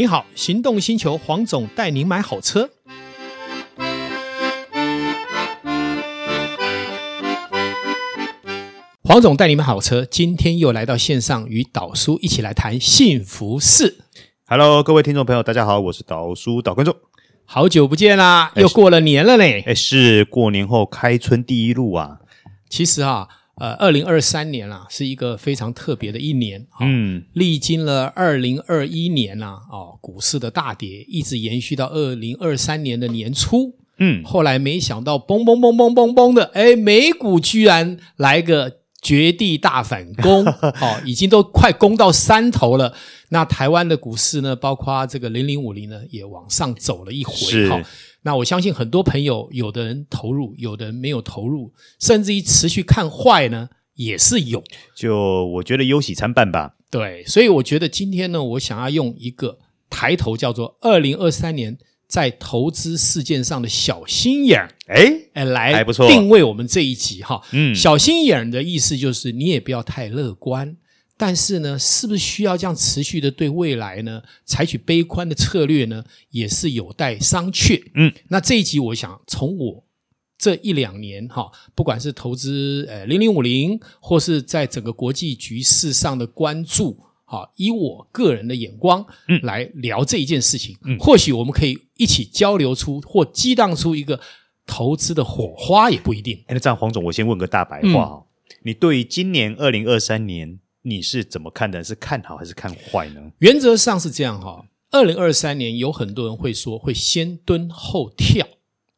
你好，行动星球黄总带您买好车。黄总带你买好车，今天又来到线上，与导叔一起来谈幸福事。Hello，各位听众朋友，大家好，我是导叔导观众，好久不见啦，又过了年了嘞。哎，是过年后开春第一路啊。其实啊。呃，二零二三年啊，是一个非常特别的一年。嗯，历经了二零二一年呐、啊，哦，股市的大跌，一直延续到二零二三年的年初。嗯，后来没想到，嘣嘣嘣嘣嘣嘣的，哎，美股居然来个绝地大反攻，哦，已经都快攻到山头了。那台湾的股市呢，包括这个零零五零呢，也往上走了一回。是。那我相信很多朋友，有的人投入，有的人没有投入，甚至于持续看坏呢，也是有。就我觉得忧喜参半吧。对，所以我觉得今天呢，我想要用一个抬头叫做“二零二三年在投资事件上的小心眼儿”，哎，来定位我们这一集哈。嗯，小心眼儿的意思就是你也不要太乐观。但是呢，是不是需要这样持续的对未来呢采取悲观的策略呢？也是有待商榷。嗯，那这一集我想从我这一两年哈，不管是投资呃零零五零，或是在整个国际局势上的关注，哈，以我个人的眼光，嗯，来聊这一件事情，嗯，或许我们可以一起交流出或激荡出一个投资的火花，也不一定。哎，那这样黄总，我先问个大白话哈，嗯，你对于今年二零二三年？你是怎么看的？是看好还是看坏呢？原则上是这样哈。二零二三年有很多人会说会先蹲后跳，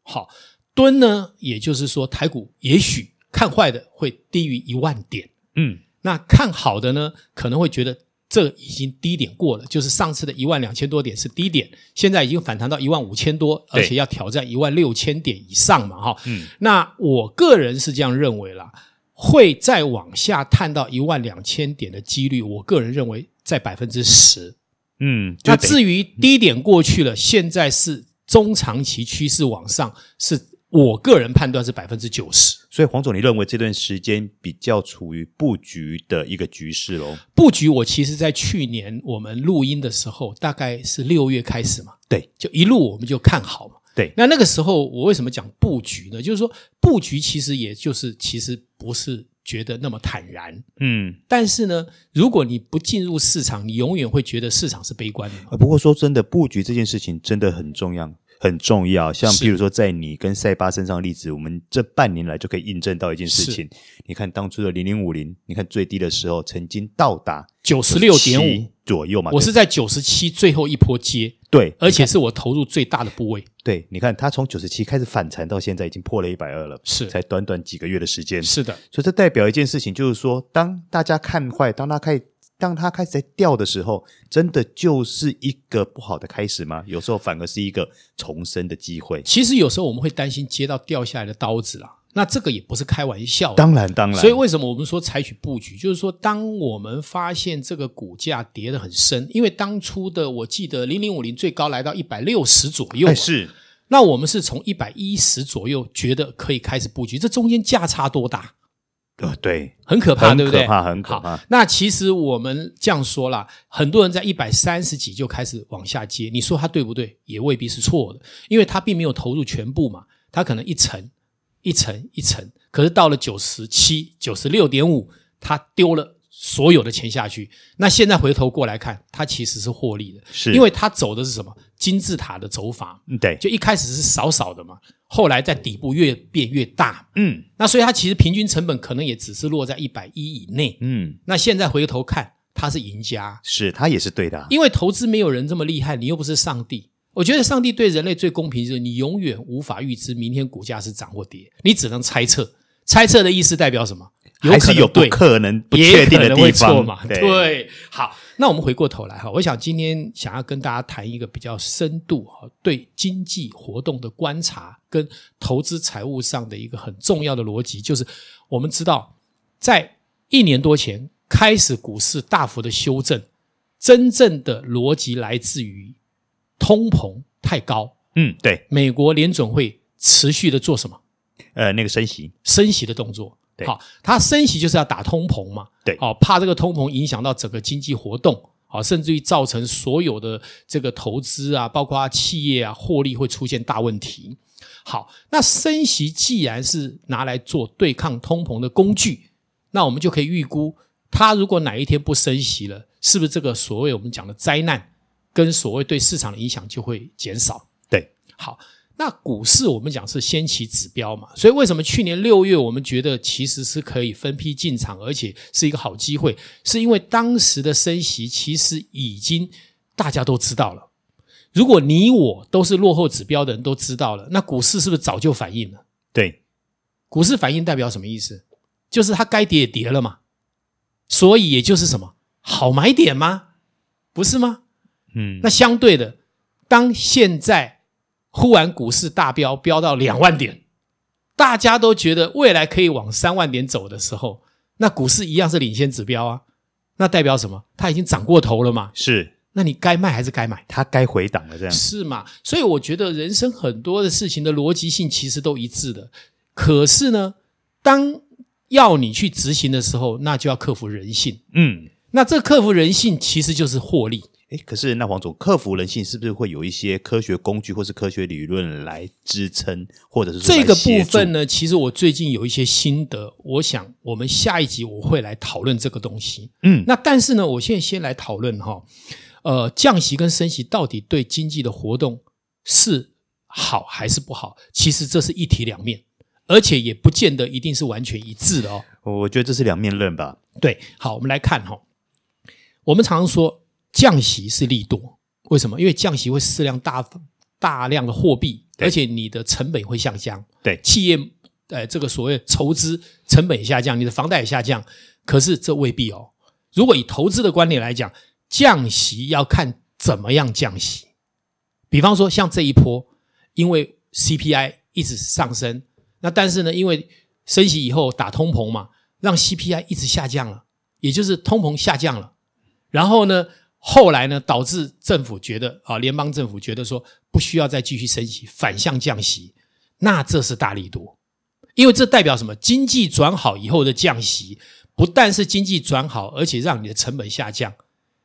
好，蹲呢，也就是说台股也许看坏的会低于一万点，嗯，那看好的呢，可能会觉得这已经低点过了，就是上次的一万两千多点是低点，现在已经反弹到一万五千多，而且要挑战一万六千点以上嘛，哈，嗯，那我个人是这样认为啦。会再往下探到一万两千点的几率，我个人认为在百分之十。嗯，那至于低点过去了，现在是中长期趋势往上，是我个人判断是百分之九十。所以黄总，你认为这段时间比较处于布局的一个局势喽？布局，我其实在去年我们录音的时候，大概是六月开始嘛，对，就一路我们就看好嘛。对，那那个时候我为什么讲布局呢？就是说布局其实也就是其实不是觉得那么坦然，嗯，但是呢，如果你不进入市场，你永远会觉得市场是悲观的。不过说真的，布局这件事情真的很重要，很重要。像比如说在你跟赛巴身上的例子，我们这半年来就可以印证到一件事情。你看当初的零零五零，你看最低的时候曾经到达九十六点五左右嘛，我是在九十七最后一波接。对，而且是我投入最大的部位。对，你看它从九十七开始反弹到现在已经破了一百二了，是才短短几个月的时间。是的，所以这代表一件事情，就是说，当大家看坏，当他开始，当它开始在掉的时候，真的就是一个不好的开始吗？有时候反而是一个重生的机会。其实有时候我们会担心接到掉下来的刀子啦。那这个也不是开玩笑，当然当然。所以为什么我们说采取布局，就是说，当我们发现这个股价跌得很深，因为当初的我记得零零五零最高来到一百六十左右，哎，是。那我们是从一百一十左右觉得可以开始布局，这中间价差多大？呃，对，很可怕，对不对？很可怕，很可怕。好，那其实我们这样说啦，很多人在一百三十几就开始往下接，你说他对不对？也未必是错的，因为他并没有投入全部嘛，他可能一层。一层一层，可是到了九十七、九十六点五，他丢了所有的钱下去。那现在回头过来看，它其实是获利的，是因为它走的是什么金字塔的走法？对，就一开始是少少的嘛，后来在底部越变越大。嗯，那所以它其实平均成本可能也只是落在一百一以内。嗯，那现在回头看，它是赢家，是它也是对的，因为投资没有人这么厉害，你又不是上帝。我觉得上帝对人类最公平，就是你永远无法预知明天股价是涨或跌，你只能猜测。猜测的意思代表什么？还是有不可能、不确定的地方，嘛？对，对。好，那我们回过头来哈，我想今天想要跟大家谈一个比较深度哈，对经济活动的观察跟投资财务上的一个很重要的逻辑，就是我们知道，在一年多前开始股市大幅的修正，真正的逻辑来自于。通膨太高，嗯，对，美国联准会持续的做什么？呃，那个升息，升息的动作，对，好，它升息就是要打通膨嘛，对，哦，怕这个通膨影响到整个经济活动，啊，甚至于造成所有的这个投资啊，包括企业啊获利会出现大问题。好，那升息既然是拿来做对抗通膨的工具，那我们就可以预估，它如果哪一天不升息了，是不是这个所谓我们讲的灾难跟所谓对市场的影响就会减少？对，好。那股市我们讲是先期指标嘛，所以为什么去年六月我们觉得其实是可以分批进场，而且是一个好机会，是因为当时的升息其实已经大家都知道了。如果你我都是落后指标的人都知道了，那股市是不是早就反应了？对，股市反应代表什么意思？就是它该跌也跌了嘛，所以也就是什么好买点吗？不是吗？嗯，那相对的，当现在。忽然股市大飙，飙到两万点，大家都觉得未来可以往三万点走的时候，那股市一样是领先指标啊。那代表什么？它已经涨过头了嘛？是。那你该卖还是该买？它该回档了，这样是嘛？所以我觉得人生很多的事情的逻辑性其实都一致的。可是呢，当要你去执行的时候，那就要克服人性。嗯，那这克服人性其实就是获利。哎，可是那黄总，克服人性是不是会有一些科学工具或是科学理论来支撑，或者是这个部分呢？其实我最近有一些心得，我想我们下一集我会来讨论这个东西。嗯，那但是呢，我现在先来讨论哈，呃，降息跟升息到底对经济的活动是好还是不好？其实这是一体两面，而且也不见得一定是完全一致的哦。我觉得这是两面论吧。对，好，我们来看哈，我们常常说。降息是利多，为什么？因为降息会适量大大量的货币，而且你的成本会下降。对，企业呃，这个所谓筹资成本也下降，你的房贷也下降。可是这未必哦。如果以投资的观点来讲，降息要看怎么样降息。比方说，像这一波，因为 CPI 一直上升，那但是呢，因为升息以后打通膨嘛，让 CPI 一直下降了，也就是通膨下降了，然后呢？后来呢，导致政府觉得啊，联邦政府觉得说不需要再继续升息，反向降息，那这是大利多，因为这代表什么？经济转好以后的降息，不但是经济转好，而且让你的成本下降，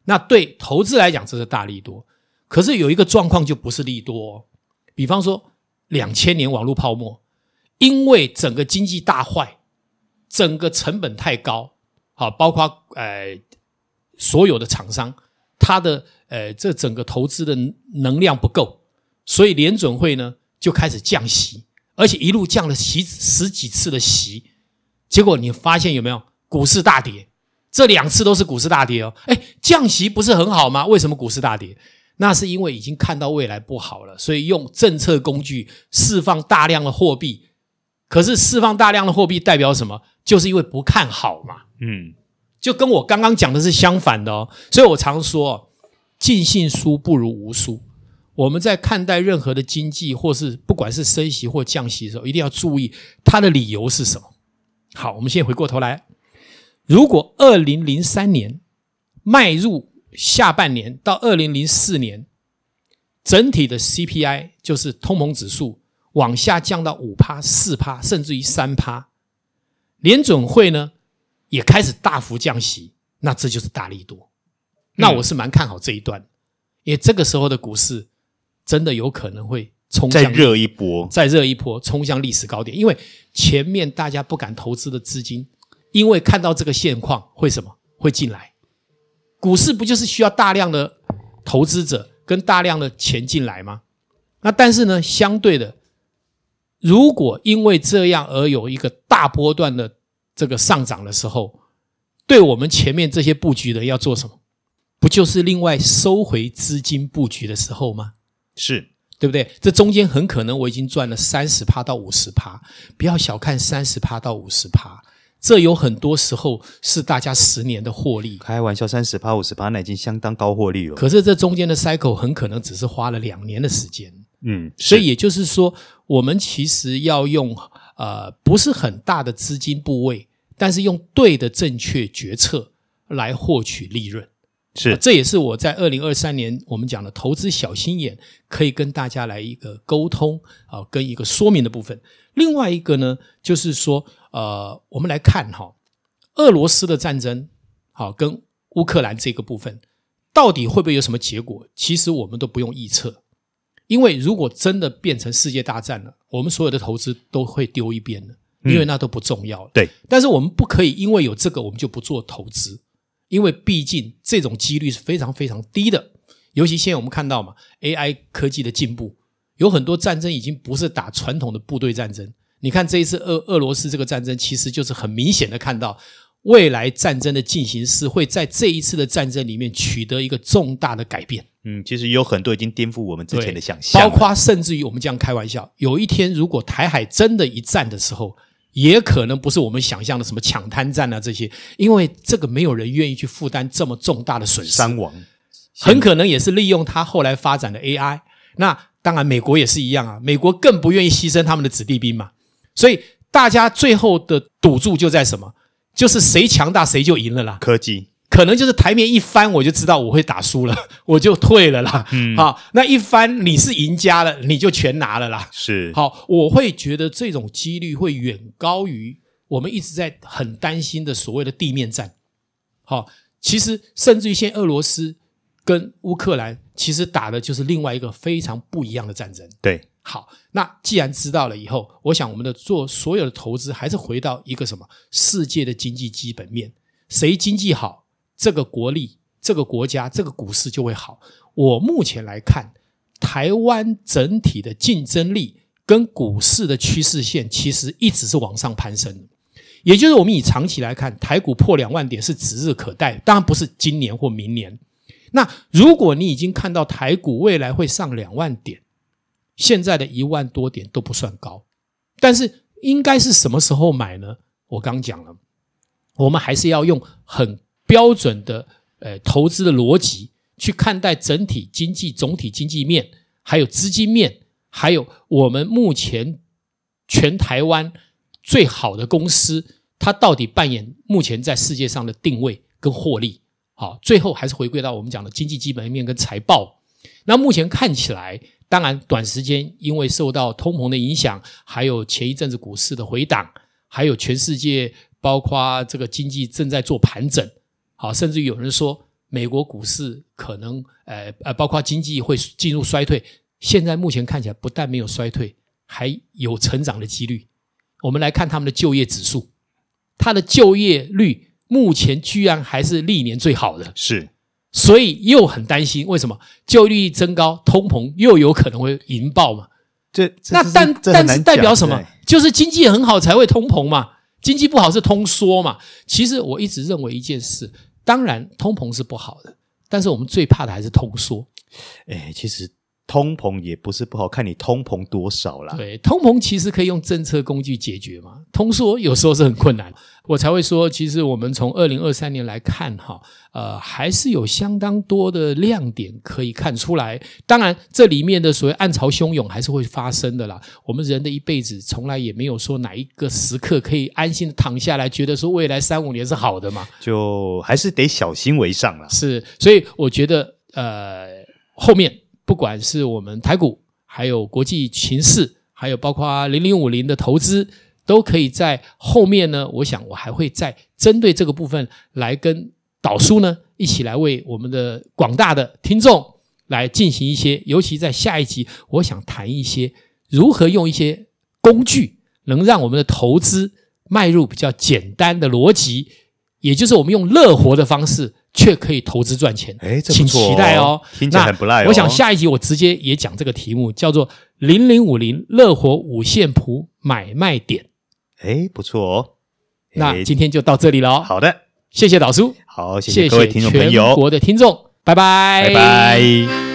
那对投资来讲这是大利多。可是有一个状况就不是利多哦，比方说两千年网络泡沫，因为整个经济大坏，整个成本太高，好，包括呃所有的厂商。它的呃，这整个投资的能量不够，所以联准会呢就开始降息，而且一路降了十十几次的息，结果你发现有没有股市大跌？这两次都是股市大跌哦。哎，降息不是很好吗？为什么股市大跌？那是因为已经看到未来不好了，所以用政策工具释放大量的货币。可是释放大量的货币代表什么？就是因为不看好嘛。嗯。就跟我刚刚讲的是相反的哦，所以我常说，尽信书不如无书。我们在看待任何的经济，或是不管是升息或降息的时候，一定要注意它的理由是什么。好，我们先回过头来，如果二零零三年迈入下半年到二零零四年，整体的 CPI 就是通膨指数往下降到五趴、四趴，甚至于三趴，联准会呢？也开始大幅降息，那这就是大力多。那我是蛮看好这一段，嗯、因为这个时候的股市真的有可能会冲向再热一波，再热一波，冲向历史高点。因为前面大家不敢投资的资金，因为看到这个现况，会什么？会进来。股市不就是需要大量的投资者跟大量的钱进来吗？那但是呢，相对的，如果因为这样而有一个大波段的。这个上涨的时候，对我们前面这些布局的要做什么？不就是另外收回资金布局的时候吗？是，对不对？这中间很可能我已经赚了三十趴到五十趴，不要小看三十趴到五十趴，这有很多时候是大家十年的获利。开玩笑，三十趴五十趴那已经相当高获利了。可是这中间的 cycle 很可能只是花了两年的时间。嗯，所以也就是说，我们其实要用。呃，不是很大的资金部位，但是用对的正确决策来获取利润，是，呃，这也是我在二零二三年我们讲的投资小心眼，可以跟大家来一个沟通啊，呃，跟一个说明的部分。另外一个呢，就是说，呃，我们来看哈，俄罗斯的战争，好，跟乌克兰这个部分，到底会不会有什么结果？其实我们都不用预测，因为如果真的变成世界大战了，我们所有的投资都会丢一边的，因为那都不重要了。对，但是我们不可以因为有这个，我们就不做投资，因为毕竟这种几率是非常非常低的。尤其现在我们看到嘛，AI 科技的进步，有很多战争已经不是打传统的部队战争。你看这一次俄俄罗斯这个战争，其实就是很明显的看到。未来战争的进行式会在这一次的战争里面取得一个重大的改变。嗯，其实有很多已经颠覆我们之前的想象，包括甚至于我们这样开玩笑，有一天如果台海真的一战的时候，也可能不是我们想象的什么抢滩战啊这些，因为这个没有人愿意去负担这么重大的损失，伤亡，很可能也是利用他后来发展的 AI。那当然，美国也是一样啊，美国更不愿意牺牲他们的子弟兵嘛，所以大家最后的赌注就在什么？就是谁强大谁就赢了啦。科技可能就是台面一翻，我就知道我会打输了，我就退了啦。嗯，好，那一翻你是赢家了，你就全拿了啦。是，好，我会觉得这种几率会远高于我们一直在很担心的所谓的地面战。好，其实甚至于现在俄罗斯跟乌克兰其实打的就是另外一个非常不一样的战争。对。好，那既然知道了以后，我想我们的做所有的投资还是回到一个什么世界的经济基本面，谁经济好，这个国力、这个国家、这个股市就会好。我目前来看，台湾整体的竞争力跟股市的趋势线其实一直是往上攀升的，也就是我们以长期来看，台股破两万点是指日可待，当然不是今年或明年。那如果你已经看到台股未来会上两万点，现在的一万多点都不算高，但是应该是什么时候买呢？我刚讲了，我们还是要用很标准的呃投资的逻辑去看待整体经济、总体经济面，还有资金面，还有我们目前全台湾最好的公司，它到底扮演目前在世界上的定位跟获利。好，最后还是回归到我们讲的经济基本面跟财报。那目前看起来。当然，短时间因为受到通膨的影响，还有前一阵子股市的回档，还有全世界包括这个经济正在做盘整，好，甚至有人说美国股市可能呃呃，包括经济会进入衰退。现在目前看起来不但没有衰退，还有成长的几率。我们来看他们的就业指数，它的就业率目前居然还是历年最好的。是。所以又很担心，为什么就业率增高，通膨又有可能会引爆嘛？这，这那但但是代表什么？就是经济很好才会通膨嘛，经济不好是通缩嘛。其实我一直认为一件事，当然通膨是不好的，但是我们最怕的还是通缩。哎，其实。通膨也不是不好，看你通膨多少啦。对，通膨其实可以用政策工具解决嘛。通缩有时候是很困难，我才会说，其实我们从二零二三年来看，哈，呃，还是有相当多的亮点可以看出来。当然，这里面的所谓暗潮汹涌还是会发生的啦。我们人的一辈子，从来也没有说哪一个时刻可以安心的躺下来，觉得说未来三五年是好的嘛。就还是得小心为上啦。是，所以我觉得，呃，后面。不管是我们台股，还有国际情势，还有包括零零五零的投资，都可以在后面呢。我想我还会再针对这个部分来跟导叔呢一起来为我们的广大的听众来进行一些，尤其在下一集，我想谈一些如何用一些工具，能让我们的投资迈入比较简单的逻辑，也就是我们用乐活的方式。却可以投资赚钱，哎，请期待哦。听起来很不赖哦。我想下一集我直接也讲这个题目，叫做“零零五零乐活五线谱买卖点”。哎，不错哦。那今天就到这里了。好的，谢谢导叔。好，谢谢各位听众朋友，全国的听众，拜拜，拜拜。